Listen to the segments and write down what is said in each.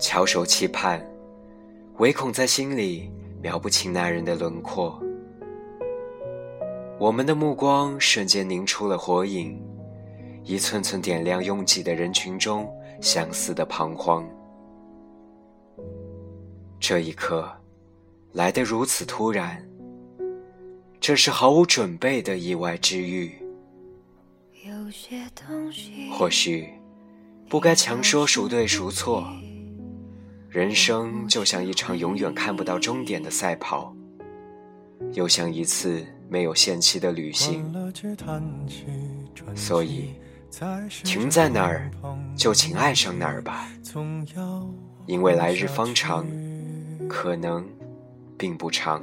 翘首期盼，唯恐在心里描不清那人的轮廓。我们的目光瞬间凝出了火影，一寸寸点亮拥挤的人群中相似的彷徨。这一刻，来得如此突然，这是毫无准备的意外之遇。或许，不该强说孰对孰错。人生就像一场永远看不到终点的赛跑，又像一次。没有限期的旅行，所以停在哪儿就请爱上哪儿吧，因为来日方长，可能并不长。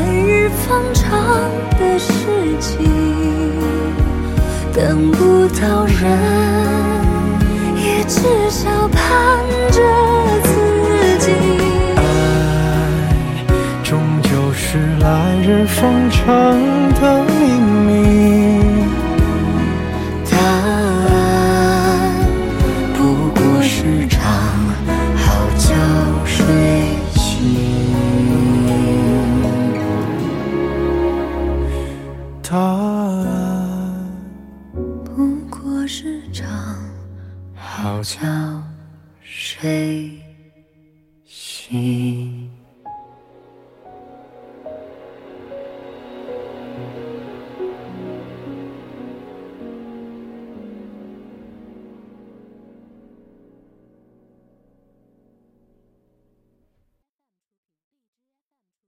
等不到人，也至少盼着自己。爱，终究是。来日方长的秘密，好觉睡醒。